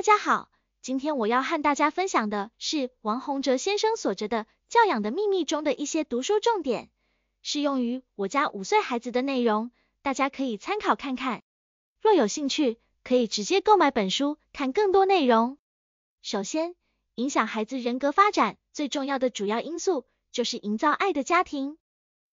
大家好，今天我要和大家分享的是王洪哲先生所着的《教养的秘密》中的一些读书重点，适用于我家五岁孩子的内容，大家可以参考看看。若有兴趣，可以直接购买本书看更多内容。首先，影响孩子人格发展最重要的主要因素就是营造爱的家庭。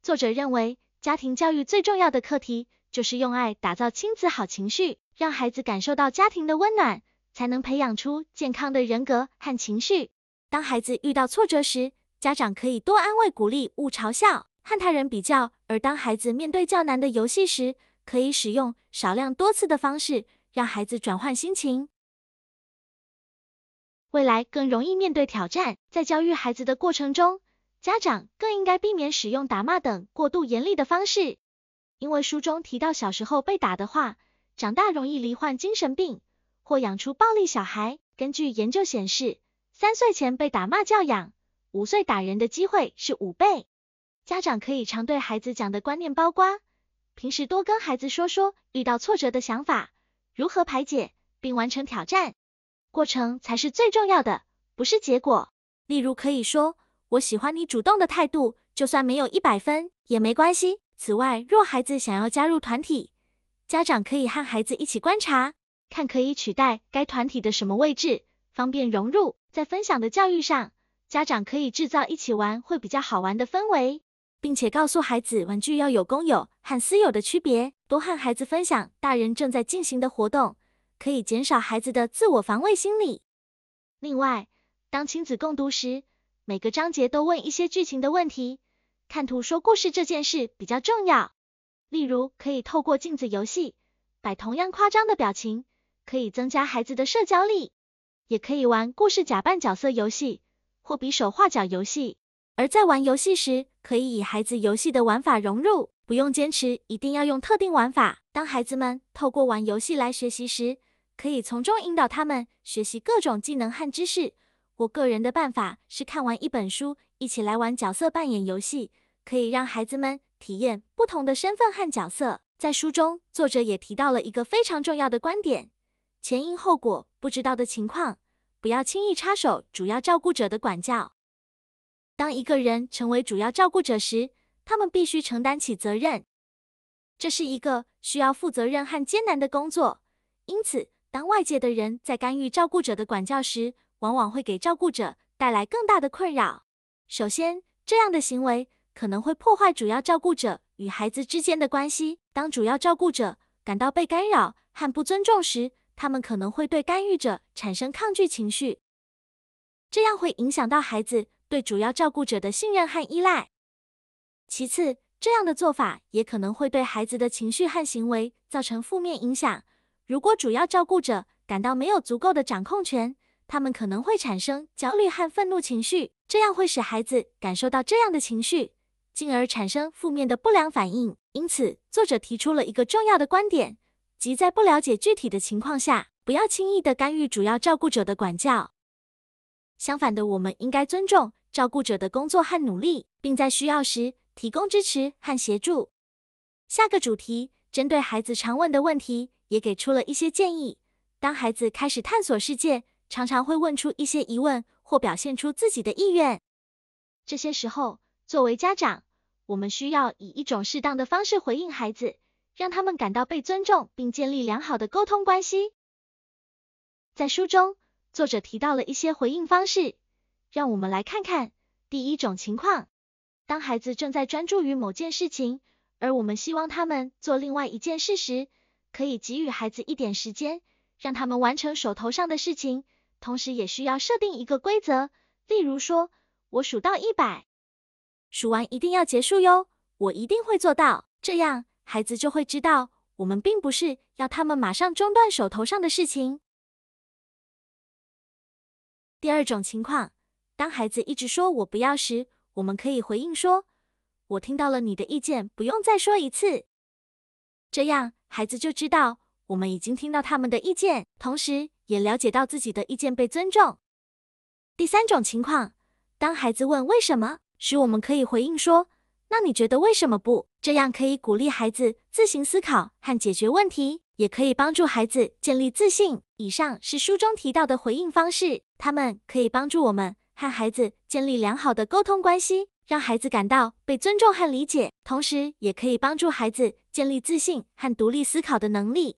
作者认为，家庭教育最重要的课题就是用爱打造亲子好情绪，让孩子感受到家庭的温暖。才能培养出健康的人格和情绪。当孩子遇到挫折时，家长可以多安慰鼓励，勿嘲笑和他人比较；而当孩子面对较难的游戏时，可以使用少量多次的方式，让孩子转换心情，未来更容易面对挑战。在教育孩子的过程中，家长更应该避免使用打骂等过度严厉的方式，因为书中提到，小时候被打的话，长大容易罹患精神病。或养出暴力小孩。根据研究显示，三岁前被打骂教养，五岁打人的机会是五倍。家长可以常对孩子讲的观念包括：平时多跟孩子说说遇到挫折的想法，如何排解，并完成挑战。过程才是最重要的，不是结果。例如可以说：我喜欢你主动的态度，就算没有一百分也没关系。此外，若孩子想要加入团体，家长可以和孩子一起观察。看可以取代该团体的什么位置，方便融入。在分享的教育上，家长可以制造一起玩会比较好玩的氛围，并且告诉孩子玩具要有公有和私有的区别。多和孩子分享大人正在进行的活动，可以减少孩子的自我防卫心理。另外，当亲子共读时，每个章节都问一些剧情的问题，看图说故事这件事比较重要。例如，可以透过镜子游戏，摆同样夸张的表情。可以增加孩子的社交力，也可以玩故事假扮角色游戏或比手画脚游戏。而在玩游戏时，可以以孩子游戏的玩法融入，不用坚持一定要用特定玩法。当孩子们透过玩游戏来学习时，可以从中引导他们学习各种技能和知识。我个人的办法是看完一本书，一起来玩角色扮演游戏，可以让孩子们体验不同的身份和角色。在书中，作者也提到了一个非常重要的观点。前因后果不知道的情况，不要轻易插手主要照顾者的管教。当一个人成为主要照顾者时，他们必须承担起责任，这是一个需要负责任和艰难的工作。因此，当外界的人在干预照顾者的管教时，往往会给照顾者带来更大的困扰。首先，这样的行为可能会破坏主要照顾者与孩子之间的关系。当主要照顾者感到被干扰和不尊重时，他们可能会对干预者产生抗拒情绪，这样会影响到孩子对主要照顾者的信任和依赖。其次，这样的做法也可能会对孩子的情绪和行为造成负面影响。如果主要照顾者感到没有足够的掌控权，他们可能会产生焦虑和愤怒情绪，这样会使孩子感受到这样的情绪，进而产生负面的不良反应。因此，作者提出了一个重要的观点。即在不了解具体的情况下，不要轻易的干预主要照顾者的管教。相反的，我们应该尊重照顾者的工作和努力，并在需要时提供支持和协助。下个主题针对孩子常问的问题，也给出了一些建议。当孩子开始探索世界，常常会问出一些疑问或表现出自己的意愿。这些时候，作为家长，我们需要以一种适当的方式回应孩子。让他们感到被尊重，并建立良好的沟通关系。在书中，作者提到了一些回应方式，让我们来看看。第一种情况，当孩子正在专注于某件事情，而我们希望他们做另外一件事时，可以给予孩子一点时间，让他们完成手头上的事情，同时也需要设定一个规则，例如说，我数到一百，数完一定要结束哟，我一定会做到，这样。孩子就会知道，我们并不是要他们马上中断手头上的事情。第二种情况，当孩子一直说我不要时，我们可以回应说：“我听到了你的意见，不用再说一次。”这样，孩子就知道我们已经听到他们的意见，同时也了解到自己的意见被尊重。第三种情况，当孩子问为什么时，我们可以回应说。那你觉得为什么不？这样可以鼓励孩子自行思考和解决问题，也可以帮助孩子建立自信。以上是书中提到的回应方式，它们可以帮助我们和孩子建立良好的沟通关系，让孩子感到被尊重和理解，同时也可以帮助孩子建立自信和独立思考的能力。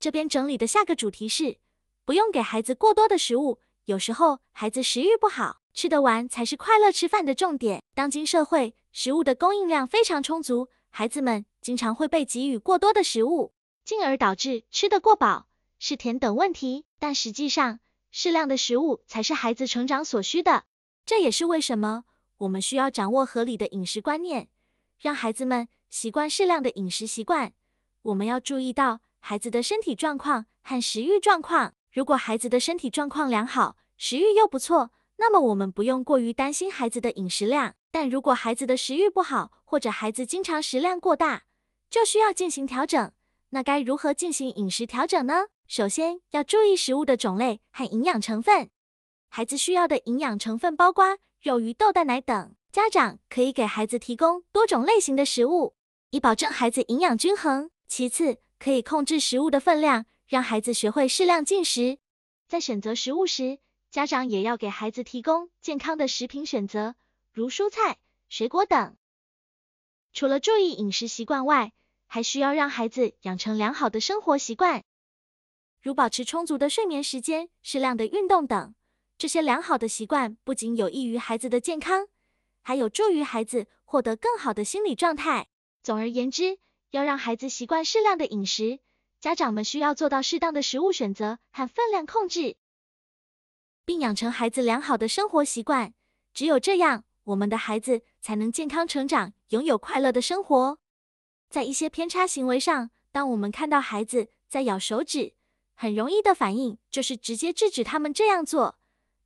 这边整理的下个主题是：不用给孩子过多的食物，有时候孩子食欲不好，吃得完才是快乐吃饭的重点。当今社会，食物的供应量非常充足，孩子们经常会被给予过多的食物。进而导致吃得过饱、是甜等问题，但实际上适量的食物才是孩子成长所需的。这也是为什么我们需要掌握合理的饮食观念，让孩子们习惯适量的饮食习惯。我们要注意到孩子的身体状况和食欲状况。如果孩子的身体状况良好，食欲又不错，那么我们不用过于担心孩子的饮食量。但如果孩子的食欲不好，或者孩子经常食量过大，就需要进行调整。那该如何进行饮食调整呢？首先要注意食物的种类和营养成分。孩子需要的营养成分包括肉、鱼、豆、蛋、奶等。家长可以给孩子提供多种类型的食物，以保证孩子营养均衡。其次，可以控制食物的分量，让孩子学会适量进食。在选择食物时，家长也要给孩子提供健康的食品选择，如蔬菜、水果等。除了注意饮食习惯外，还需要让孩子养成良好的生活习惯，如保持充足的睡眠时间、适量的运动等。这些良好的习惯不仅有益于孩子的健康，还有助于孩子获得更好的心理状态。总而言之，要让孩子习惯适量的饮食，家长们需要做到适当的食物选择和分量控制，并养成孩子良好的生活习惯。只有这样，我们的孩子才能健康成长，拥有快乐的生活。在一些偏差行为上，当我们看到孩子在咬手指，很容易的反应就是直接制止他们这样做。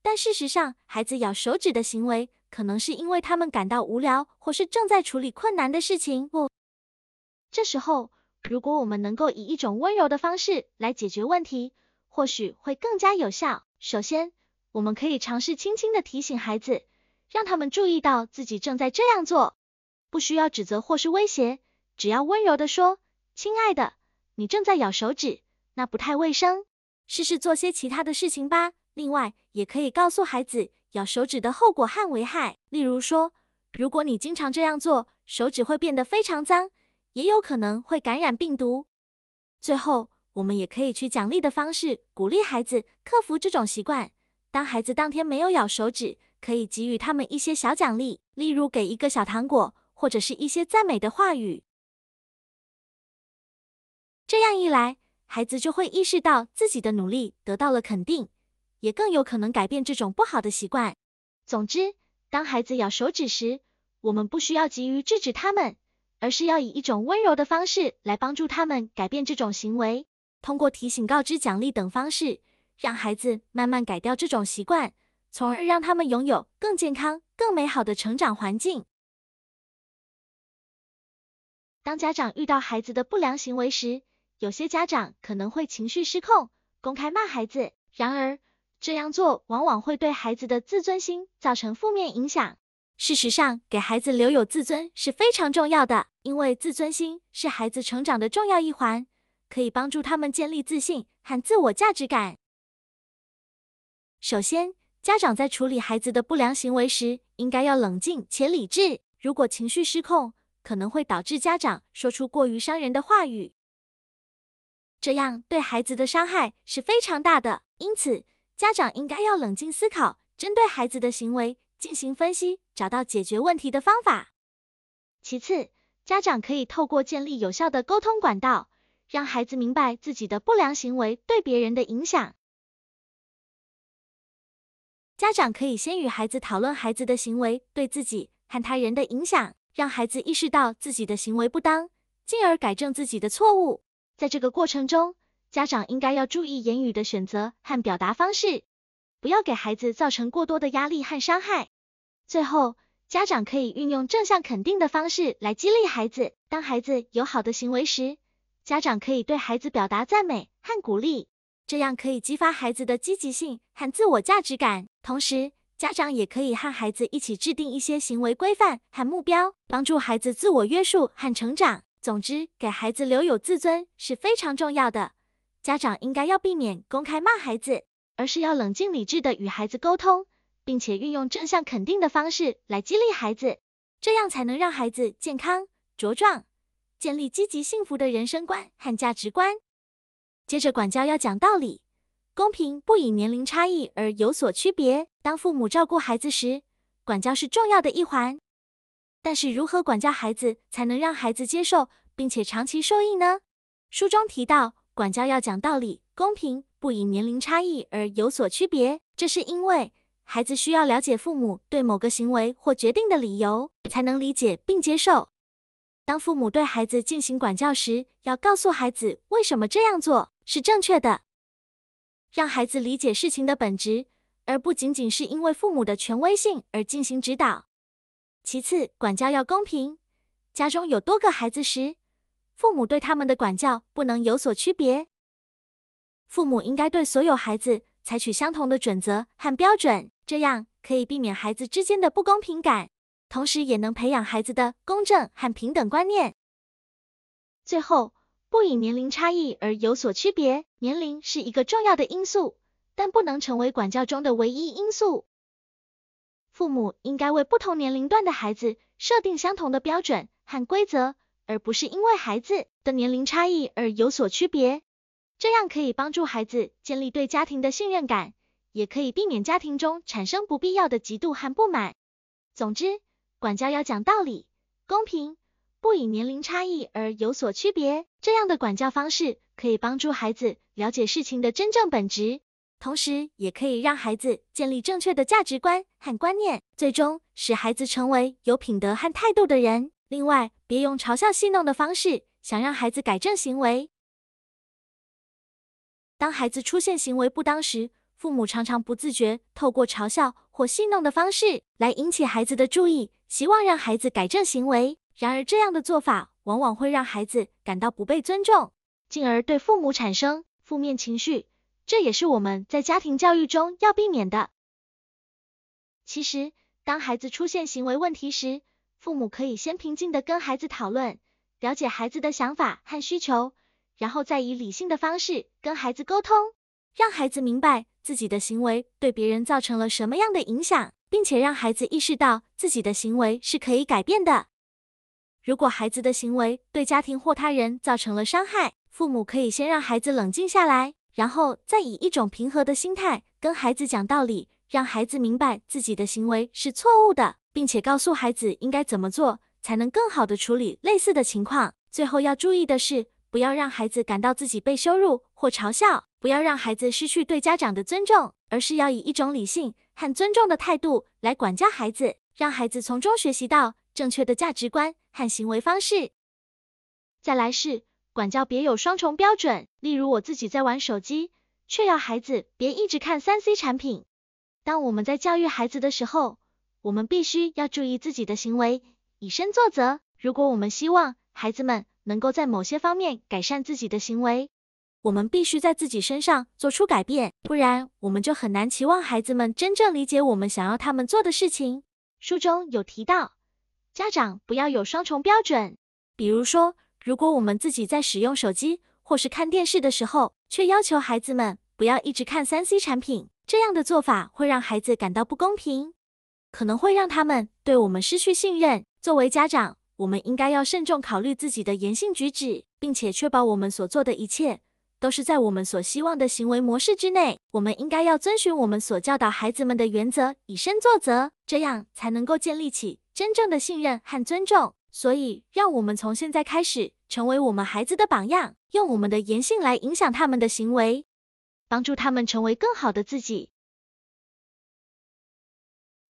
但事实上，孩子咬手指的行为可能是因为他们感到无聊，或是正在处理困难的事情。不，这时候如果我们能够以一种温柔的方式来解决问题，或许会更加有效。首先，我们可以尝试轻轻的提醒孩子，让他们注意到自己正在这样做，不需要指责或是威胁。只要温柔的说：“亲爱的，你正在咬手指，那不太卫生，试试做些其他的事情吧。”另外，也可以告诉孩子咬手指的后果和危害，例如说，如果你经常这样做，手指会变得非常脏，也有可能会感染病毒。最后，我们也可以去奖励的方式鼓励孩子克服这种习惯。当孩子当天没有咬手指，可以给予他们一些小奖励，例如给一个小糖果，或者是一些赞美的话语。这样一来，孩子就会意识到自己的努力得到了肯定，也更有可能改变这种不好的习惯。总之，当孩子咬手指时，我们不需要急于制止他们，而是要以一种温柔的方式来帮助他们改变这种行为。通过提醒、告知、奖励等方式，让孩子慢慢改掉这种习惯，从而让他们拥有更健康、更美好的成长环境。当家长遇到孩子的不良行为时，有些家长可能会情绪失控，公开骂孩子。然而，这样做往往会对孩子的自尊心造成负面影响。事实上，给孩子留有自尊是非常重要的，因为自尊心是孩子成长的重要一环，可以帮助他们建立自信和自我价值感。首先，家长在处理孩子的不良行为时，应该要冷静且理智。如果情绪失控，可能会导致家长说出过于伤人的话语。这样对孩子的伤害是非常大的，因此家长应该要冷静思考，针对孩子的行为进行分析，找到解决问题的方法。其次，家长可以透过建立有效的沟通管道，让孩子明白自己的不良行为对别人的影响。家长可以先与孩子讨论孩子的行为对自己和他人的影响，让孩子意识到自己的行为不当，进而改正自己的错误。在这个过程中，家长应该要注意言语的选择和表达方式，不要给孩子造成过多的压力和伤害。最后，家长可以运用正向肯定的方式来激励孩子。当孩子有好的行为时，家长可以对孩子表达赞美和鼓励，这样可以激发孩子的积极性和自我价值感。同时，家长也可以和孩子一起制定一些行为规范和目标，帮助孩子自我约束和成长。总之，给孩子留有自尊是非常重要的。家长应该要避免公开骂孩子，而是要冷静理智的与孩子沟通，并且运用正向肯定的方式来激励孩子，这样才能让孩子健康茁壮，建立积极幸福的人生观和价值观。接着，管教要讲道理，公平，不以年龄差异而有所区别。当父母照顾孩子时，管教是重要的一环。但是，如何管教孩子才能让孩子接受并且长期受益呢？书中提到，管教要讲道理，公平，不以年龄差异而有所区别。这是因为孩子需要了解父母对某个行为或决定的理由，才能理解并接受。当父母对孩子进行管教时，要告诉孩子为什么这样做是正确的，让孩子理解事情的本质，而不仅仅是因为父母的权威性而进行指导。其次，管教要公平。家中有多个孩子时，父母对他们的管教不能有所区别。父母应该对所有孩子采取相同的准则和标准，这样可以避免孩子之间的不公平感。同时也能培养孩子的公正和平等观念。最后，不以年龄差异而有所区别。年龄是一个重要的因素，但不能成为管教中的唯一因素。父母应该为不同年龄段的孩子设定相同的标准和规则，而不是因为孩子的年龄差异而有所区别。这样可以帮助孩子建立对家庭的信任感，也可以避免家庭中产生不必要的嫉妒和不满。总之，管教要讲道理，公平，不以年龄差异而有所区别。这样的管教方式可以帮助孩子了解事情的真正本质，同时也可以让孩子建立正确的价值观和观念，最终使孩子成为有品德和态度的人。另外，别用嘲笑戏弄的方式想让孩子改正行为。当孩子出现行为不当时，父母常常不自觉透过嘲笑或戏弄的方式来引起孩子的注意。希望让孩子改正行为，然而这样的做法往往会让孩子感到不被尊重，进而对父母产生负面情绪，这也是我们在家庭教育中要避免的。其实，当孩子出现行为问题时，父母可以先平静的跟孩子讨论，了解孩子的想法和需求，然后再以理性的方式跟孩子沟通，让孩子明白自己的行为对别人造成了什么样的影响。并且让孩子意识到自己的行为是可以改变的。如果孩子的行为对家庭或他人造成了伤害，父母可以先让孩子冷静下来，然后再以一种平和的心态跟孩子讲道理，让孩子明白自己的行为是错误的，并且告诉孩子应该怎么做才能更好的处理类似的情况。最后要注意的是，不要让孩子感到自己被羞辱或嘲笑，不要让孩子失去对家长的尊重，而是要以一种理性。和尊重的态度来管教孩子，让孩子从中学习到正确的价值观和行为方式。再来是管教别有双重标准，例如我自己在玩手机，却要孩子别一直看三 C 产品。当我们在教育孩子的时候，我们必须要注意自己的行为，以身作则。如果我们希望孩子们能够在某些方面改善自己的行为，我们必须在自己身上做出改变，不然我们就很难期望孩子们真正理解我们想要他们做的事情。书中有提到，家长不要有双重标准，比如说，如果我们自己在使用手机或是看电视的时候，却要求孩子们不要一直看三 C 产品，这样的做法会让孩子感到不公平，可能会让他们对我们失去信任。作为家长，我们应该要慎重考虑自己的言行举止，并且确保我们所做的一切。都是在我们所希望的行为模式之内，我们应该要遵循我们所教导孩子们的原则，以身作则，这样才能够建立起真正的信任和尊重。所以，让我们从现在开始成为我们孩子的榜样，用我们的言行来影响他们的行为，帮助他们成为更好的自己。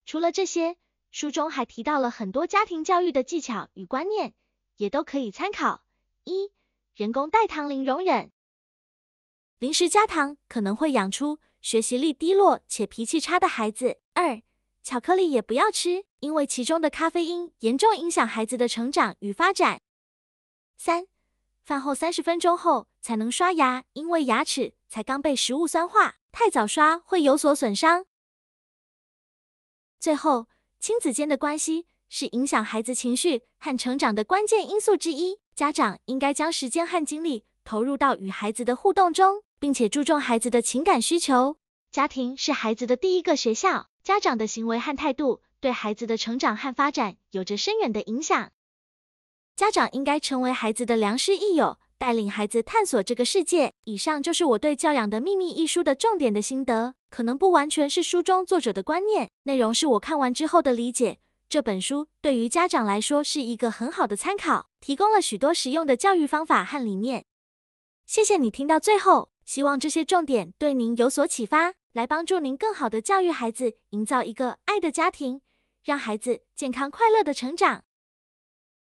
除了这些，书中还提到了很多家庭教育的技巧与观念，也都可以参考。一、人工代糖零容忍。零食加糖可能会养出学习力低落且脾气差的孩子。二、巧克力也不要吃，因为其中的咖啡因严重影响孩子的成长与发展。三、饭后三十分钟后才能刷牙，因为牙齿才刚被食物酸化，太早刷会有所损伤。最后，亲子间的关系是影响孩子情绪和成长的关键因素之一，家长应该将时间和精力投入到与孩子的互动中。并且注重孩子的情感需求。家庭是孩子的第一个学校，家长的行为和态度对孩子的成长和发展有着深远的影响。家长应该成为孩子的良师益友，带领孩子探索这个世界。以上就是我对《教养的秘密》一书的重点的心得，可能不完全是书中作者的观念，内容是我看完之后的理解。这本书对于家长来说是一个很好的参考，提供了许多实用的教育方法和理念。谢谢你听到最后，希望这些重点对您有所启发，来帮助您更好的教育孩子，营造一个爱的家庭，让孩子健康快乐的成长。